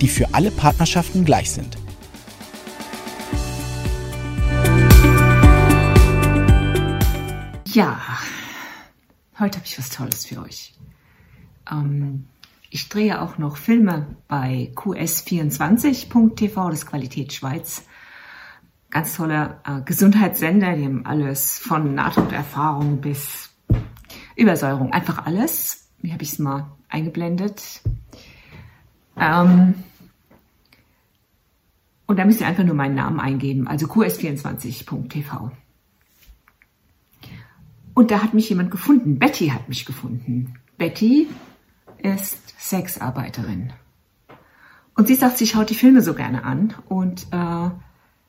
die für alle Partnerschaften gleich sind. Ja, heute habe ich was Tolles für euch. Ähm, ich drehe auch noch Filme bei qs24.tv, das Qualität Schweiz. Ganz toller äh, Gesundheitssender, die haben alles von Nahtoderfahrung bis Übersäuerung, einfach alles. Hier habe ich es mal eingeblendet. Ähm, und da müsst ihr einfach nur meinen Namen eingeben, also qs24.tv. Und da hat mich jemand gefunden. Betty hat mich gefunden. Betty ist Sexarbeiterin. Und sie sagt, sie schaut die Filme so gerne an und äh,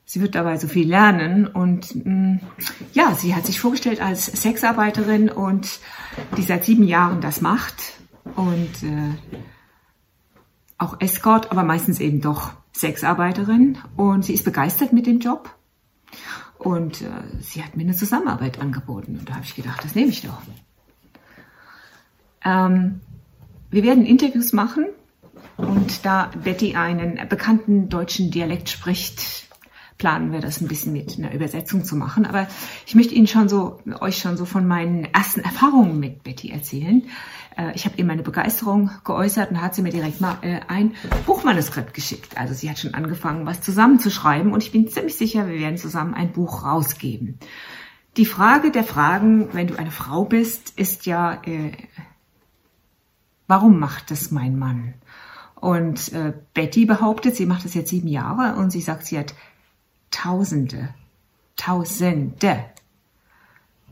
sie wird dabei so viel lernen. Und mh, mm, ja, sie hat sich vorgestellt als Sexarbeiterin und die seit sieben Jahren das macht. Und äh, auch Escort, aber meistens eben doch Sexarbeiterin und sie ist begeistert mit dem Job. Und äh, sie hat mir eine Zusammenarbeit angeboten. Und da habe ich gedacht, das nehme ich doch. Ähm, wir werden Interviews machen. Und da Betty einen bekannten deutschen Dialekt spricht, planen wir das ein bisschen mit einer Übersetzung zu machen. Aber ich möchte Ihnen schon so, euch schon so von meinen ersten Erfahrungen mit Betty erzählen. Äh, ich habe ihr meine Begeisterung geäußert und hat sie mir direkt mal äh, ein Buchmanuskript geschickt. Also sie hat schon angefangen, was zusammenzuschreiben und ich bin ziemlich sicher, wir werden zusammen ein Buch rausgeben. Die Frage der Fragen, wenn du eine Frau bist, ist ja, äh, warum macht das mein Mann? Und äh, Betty behauptet, sie macht das jetzt sieben Jahre und sie sagt, sie hat Tausende, Tausende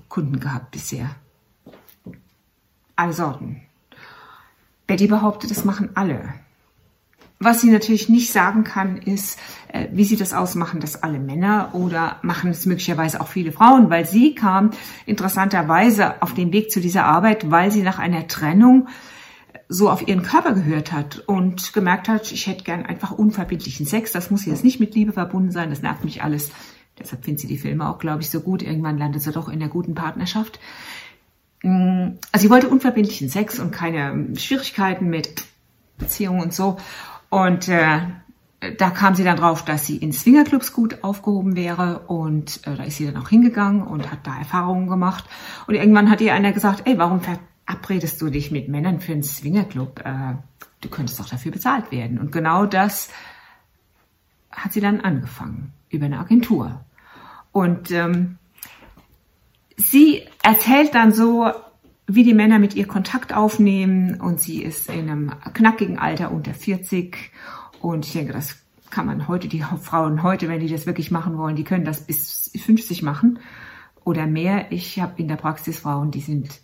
Kunden gehabt bisher. Alle Sorten. Betty behauptet, das machen alle. Was sie natürlich nicht sagen kann, ist, äh, wie sie das ausmachen, dass alle Männer oder machen es möglicherweise auch viele Frauen, weil sie kam interessanterweise auf den Weg zu dieser Arbeit, weil sie nach einer Trennung so auf ihren Körper gehört hat und gemerkt hat, ich hätte gern einfach unverbindlichen Sex. Das muss jetzt nicht mit Liebe verbunden sein, das nervt mich alles. Deshalb findet sie die Filme auch, glaube ich, so gut. Irgendwann landet sie doch in der guten Partnerschaft. Mm, also sie wollte unverbindlichen Sex und keine Schwierigkeiten mit Beziehungen und so. Und äh, da kam sie dann drauf, dass sie in Swingerclubs gut aufgehoben wäre und äh, da ist sie dann auch hingegangen und hat da Erfahrungen gemacht. Und irgendwann hat ihr einer gesagt, ey, warum verabredest du dich mit Männern für einen Swingerclub? Äh, du könntest doch dafür bezahlt werden. Und genau das hat sie dann angefangen über eine Agentur. Und ähm, sie erzählt dann so, wie die Männer mit ihr Kontakt aufnehmen und sie ist in einem knackigen Alter unter 40 und ich denke, das kann man heute, die Frauen heute, wenn die das wirklich machen wollen, die können das bis 50 machen oder mehr. Ich habe in der Praxis Frauen, die sind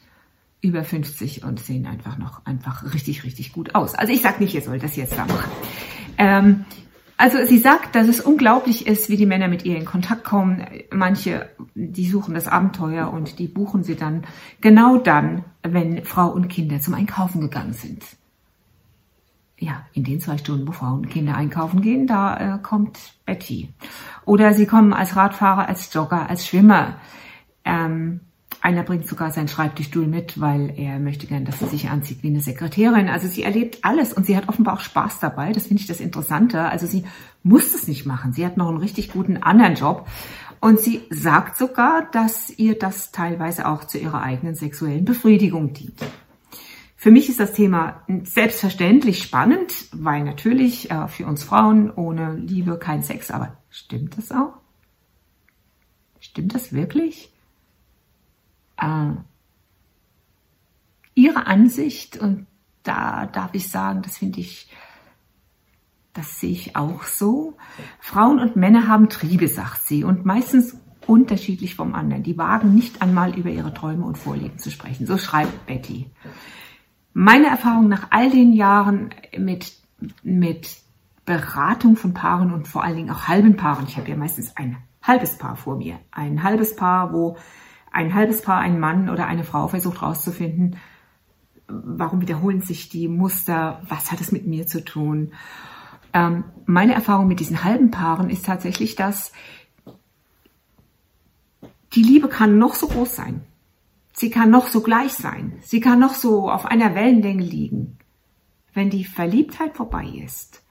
über 50 und sehen einfach noch einfach richtig, richtig gut aus. Also ich sage nicht, ihr sollt das jetzt da machen. Ähm, also sie sagt, dass es unglaublich ist, wie die Männer mit ihr in Kontakt kommen. Manche, die suchen das Abenteuer und die buchen sie dann genau dann, wenn Frau und Kinder zum Einkaufen gegangen sind. Ja, in den zwei Stunden, wo Frauen und Kinder einkaufen gehen, da äh, kommt Betty. Oder sie kommen als Radfahrer, als Jogger, als Schwimmer. Ähm, einer bringt sogar seinen Schreibtischstuhl mit, weil er möchte gern, dass sie sich anzieht wie eine Sekretärin. Also sie erlebt alles und sie hat offenbar auch Spaß dabei. Das finde ich das Interessante. Also sie muss es nicht machen. Sie hat noch einen richtig guten anderen Job. Und sie sagt sogar, dass ihr das teilweise auch zu ihrer eigenen sexuellen Befriedigung dient. Für mich ist das Thema selbstverständlich spannend, weil natürlich äh, für uns Frauen ohne Liebe kein Sex. Aber stimmt das auch? Stimmt das wirklich? Äh, ihre Ansicht und da darf ich sagen, das finde ich, das sehe ich auch so. Frauen und Männer haben Triebe, sagt sie, und meistens unterschiedlich vom anderen. Die wagen nicht einmal über ihre Träume und Vorlieben zu sprechen. So schreibt Betty. Meine Erfahrung nach all den Jahren mit, mit Beratung von Paaren und vor allen Dingen auch halben Paaren. Ich habe ja meistens ein halbes Paar vor mir. Ein halbes Paar, wo ein halbes Paar, ein Mann oder eine Frau versucht herauszufinden, warum wiederholen sich die Muster, was hat es mit mir zu tun. Ähm, meine Erfahrung mit diesen halben Paaren ist tatsächlich, dass die Liebe kann noch so groß sein. Sie kann noch so gleich sein. Sie kann noch so auf einer Wellenlänge liegen. Wenn die Verliebtheit vorbei ist,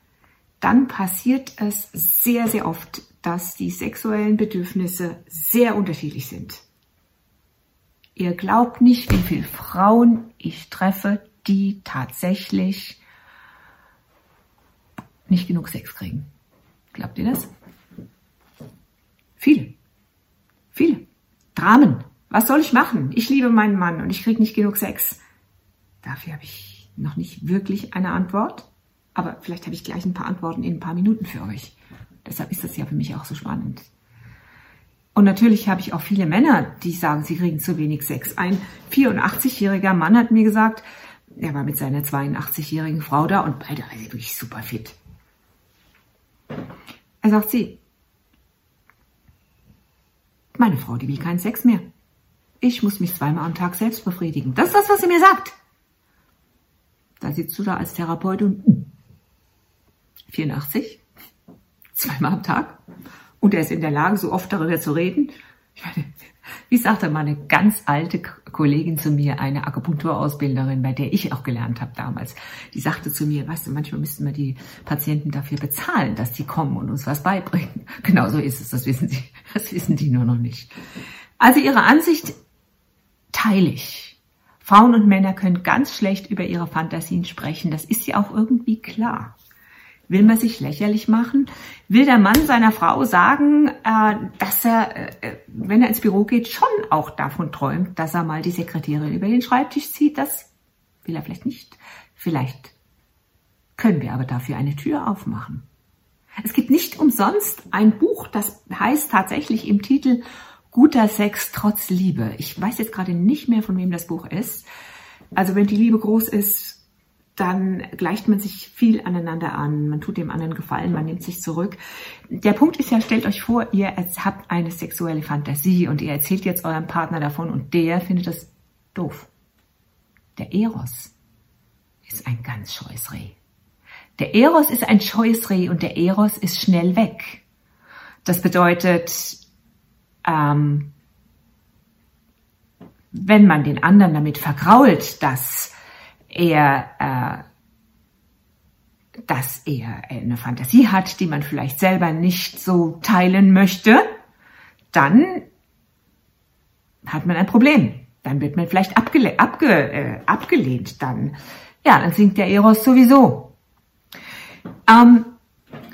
dann passiert es sehr, sehr oft, dass die sexuellen Bedürfnisse sehr unterschiedlich sind. Ihr glaubt nicht, wie viele Frauen ich treffe, die tatsächlich nicht genug Sex kriegen. Glaubt ihr das? Viele. Viele. Dramen. Was soll ich machen? Ich liebe meinen Mann und ich kriege nicht genug Sex. Dafür habe ich noch nicht wirklich eine Antwort. Aber vielleicht habe ich gleich ein paar Antworten in ein paar Minuten für euch. Deshalb ist das ja für mich auch so spannend. Und natürlich habe ich auch viele Männer, die sagen, sie kriegen zu wenig Sex. Ein 84-jähriger Mann hat mir gesagt, er war mit seiner 82-jährigen Frau da und beide waren wirklich super fit. Er sagt sie, meine Frau, die will keinen Sex mehr. Ich muss mich zweimal am Tag selbst befriedigen. Das ist das, was sie mir sagt. Da sitzt du da als Therapeut und 84, zweimal am Tag. Und er ist in der Lage, so oft darüber zu reden. Ich meine, wie sagte mal eine ganz alte Kollegin zu mir, eine Akupunkturausbilderin, bei der ich auch gelernt habe damals, die sagte zu mir, weißt du, manchmal müssten wir die Patienten dafür bezahlen, dass sie kommen und uns was beibringen. Genau so ist es, das wissen sie, das wissen die nur noch nicht. Also ihre Ansicht teile ich. Frauen und Männer können ganz schlecht über ihre Fantasien sprechen, das ist ja auch irgendwie klar. Will man sich lächerlich machen? Will der Mann seiner Frau sagen, äh, dass er, äh, wenn er ins Büro geht, schon auch davon träumt, dass er mal die Sekretärin über den Schreibtisch zieht? Das will er vielleicht nicht. Vielleicht können wir aber dafür eine Tür aufmachen. Es gibt nicht umsonst ein Buch, das heißt tatsächlich im Titel Guter Sex trotz Liebe. Ich weiß jetzt gerade nicht mehr, von wem das Buch ist. Also wenn die Liebe groß ist, dann gleicht man sich viel aneinander an, man tut dem anderen Gefallen, man nimmt sich zurück. Der Punkt ist ja, stellt euch vor, ihr habt eine sexuelle Fantasie und ihr erzählt jetzt eurem Partner davon und der findet das doof. Der Eros ist ein ganz scheues Reh. Der Eros ist ein scheues Reh und der Eros ist schnell weg. Das bedeutet, ähm, wenn man den anderen damit vergrault, dass er, äh, dass er eine Fantasie hat, die man vielleicht selber nicht so teilen möchte, dann hat man ein Problem. Dann wird man vielleicht abgele abge äh, abgelehnt. Dann, ja, dann sinkt der Eros sowieso. Ähm,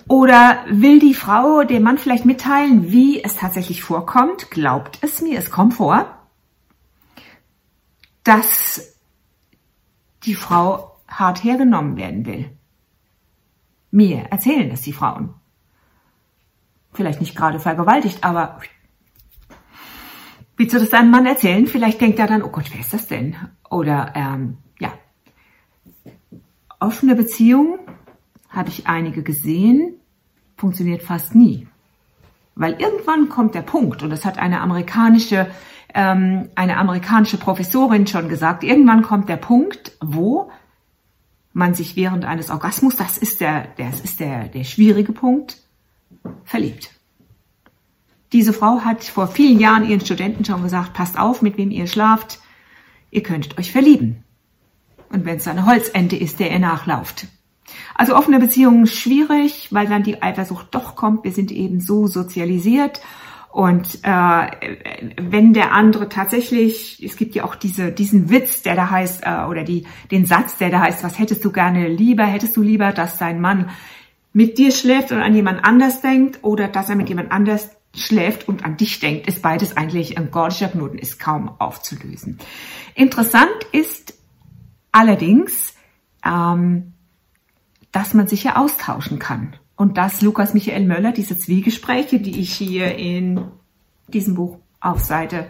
oder will die Frau dem Mann vielleicht mitteilen, wie es tatsächlich vorkommt? Glaubt es mir, es kommt vor, dass die Frau hart hergenommen werden will. Mir erzählen das die Frauen. Vielleicht nicht gerade vergewaltigt, aber willst du das deinem Mann erzählen? Vielleicht denkt er dann, oh Gott, wer ist das denn? Oder ähm, ja, offene Beziehungen habe ich einige gesehen, funktioniert fast nie. Weil irgendwann kommt der Punkt, und das hat eine amerikanische ähm, eine amerikanische Professorin schon gesagt, irgendwann kommt der Punkt, wo man sich während eines Orgasmus, das ist der, das ist der, der schwierige Punkt, verliebt. Diese Frau hat vor vielen Jahren ihren Studenten schon gesagt, passt auf, mit wem ihr schlaft, ihr könntet euch verlieben. Und wenn es eine Holzente ist, der ihr nachlauft. Also offene Beziehungen schwierig, weil dann die Eifersucht doch kommt. Wir sind eben so sozialisiert und äh, wenn der andere tatsächlich, es gibt ja auch diese, diesen Witz, der da heißt, äh, oder die, den Satz, der da heißt, was hättest du gerne lieber? Hättest du lieber, dass dein Mann mit dir schläft und an jemand anders denkt oder dass er mit jemand anders schläft und an dich denkt, ist beides eigentlich ein gordischer Knoten, ist kaum aufzulösen. Interessant ist allerdings, ähm, dass man sich ja austauschen kann. Und dass Lukas Michael Möller diese Zwiegespräche, die ich hier in diesem Buch auf Seite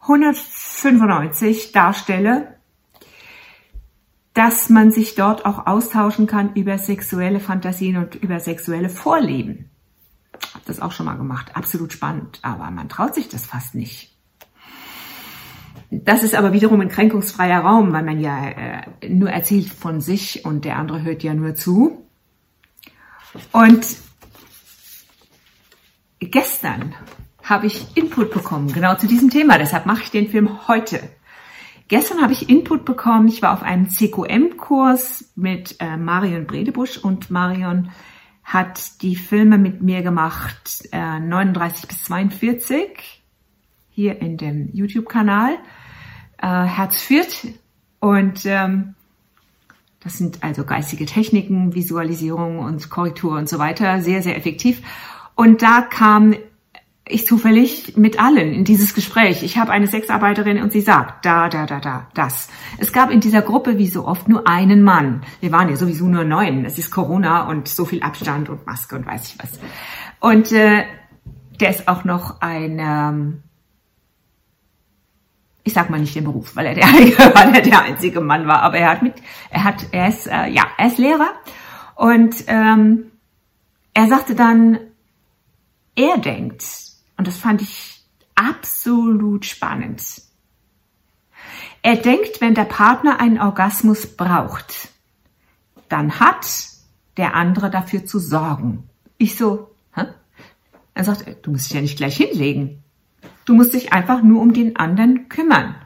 195 darstelle, dass man sich dort auch austauschen kann über sexuelle Fantasien und über sexuelle Vorlieben. Hab das auch schon mal gemacht. Absolut spannend, aber man traut sich das fast nicht. Das ist aber wiederum ein kränkungsfreier Raum, weil man ja äh, nur erzählt von sich und der andere hört ja nur zu. Und gestern habe ich Input bekommen, genau zu diesem Thema. Deshalb mache ich den Film heute. Gestern habe ich Input bekommen. Ich war auf einem CQM-Kurs mit äh, Marion Bredebusch und Marion hat die Filme mit mir gemacht, äh, 39 bis 42, hier in dem YouTube-Kanal, äh, Herz führt. Und ähm, das sind also geistige Techniken, Visualisierung und Korrektur und so weiter, sehr, sehr effektiv. Und da kam ich zufällig mit allen in dieses Gespräch. Ich habe eine Sexarbeiterin und sie sagt, da, da, da, da, das. Es gab in dieser Gruppe wie so oft nur einen Mann. Wir waren ja sowieso nur neun. Es ist Corona und so viel Abstand und Maske und weiß ich was. Und äh, der ist auch noch ein, ähm, ich sag mal nicht den Beruf, weil er der, weil er der einzige Mann war, aber er hat mit, er hat, er ist, äh, ja, er ist Lehrer und ähm, er sagte dann, er denkt, und das fand ich absolut spannend. Er denkt, wenn der Partner einen Orgasmus braucht, dann hat der andere dafür zu sorgen. Ich so, hä? Er sagt, du musst dich ja nicht gleich hinlegen. Du musst dich einfach nur um den anderen kümmern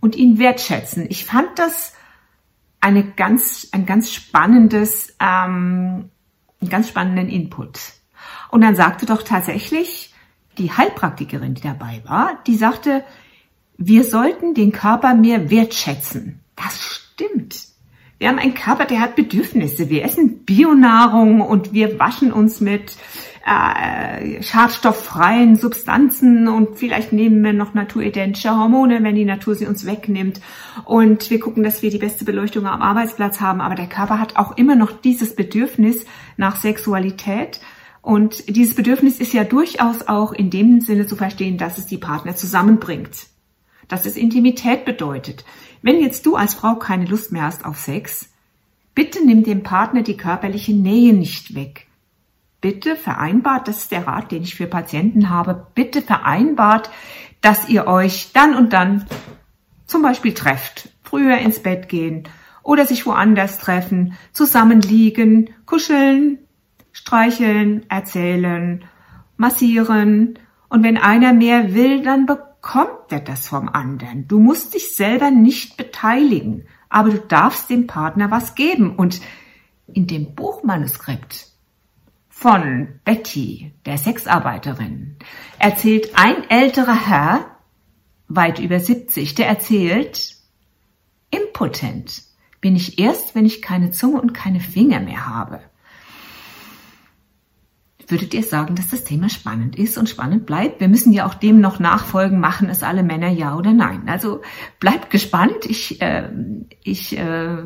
und ihn wertschätzen. Ich fand das eine ganz, ein ganz spannendes, ähm, einen ganz spannenden Input. Und dann sagte doch tatsächlich die Heilpraktikerin, die dabei war, die sagte, wir sollten den Körper mehr wertschätzen. Das stimmt. Wir haben einen Körper, der hat Bedürfnisse. Wir essen Bionahrung und wir waschen uns mit äh, schadstofffreien Substanzen und vielleicht nehmen wir noch naturidentische Hormone, wenn die Natur sie uns wegnimmt. Und wir gucken, dass wir die beste Beleuchtung am Arbeitsplatz haben. Aber der Körper hat auch immer noch dieses Bedürfnis nach Sexualität und dieses Bedürfnis ist ja durchaus auch in dem Sinne zu verstehen, dass es die Partner zusammenbringt. Dass es Intimität bedeutet. Wenn jetzt du als Frau keine Lust mehr hast auf Sex, bitte nimm dem Partner die körperliche Nähe nicht weg. Bitte vereinbart, das ist der Rat, den ich für Patienten habe, bitte vereinbart, dass ihr euch dann und dann zum Beispiel trefft, früher ins Bett gehen oder sich woanders treffen, zusammenliegen, kuscheln, streicheln, erzählen, massieren. Und wenn einer mehr will, dann bekommt er das vom anderen. Du musst dich selber nicht beteiligen, aber du darfst dem Partner was geben. Und in dem Buchmanuskript von Betty, der Sexarbeiterin, erzählt ein älterer Herr, weit über 70, der erzählt, impotent bin ich erst, wenn ich keine Zunge und keine Finger mehr habe würdet ihr sagen, dass das Thema spannend ist und spannend bleibt? Wir müssen ja auch dem noch nachfolgen, machen es alle Männer ja oder nein. Also bleibt gespannt. Ich, äh, ich äh,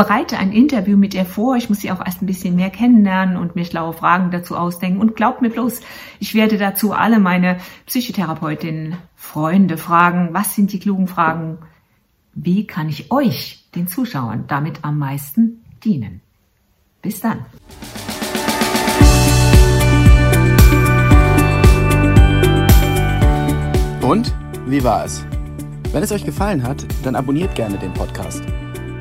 bereite ein Interview mit ihr vor. Ich muss sie auch erst ein bisschen mehr kennenlernen und mir schlaue Fragen dazu ausdenken. Und glaubt mir bloß, ich werde dazu alle meine Psychotherapeutinnen, Freunde fragen, was sind die klugen Fragen? Wie kann ich euch, den Zuschauern, damit am meisten dienen? Bis dann. Und wie war es? Wenn es euch gefallen hat, dann abonniert gerne den Podcast.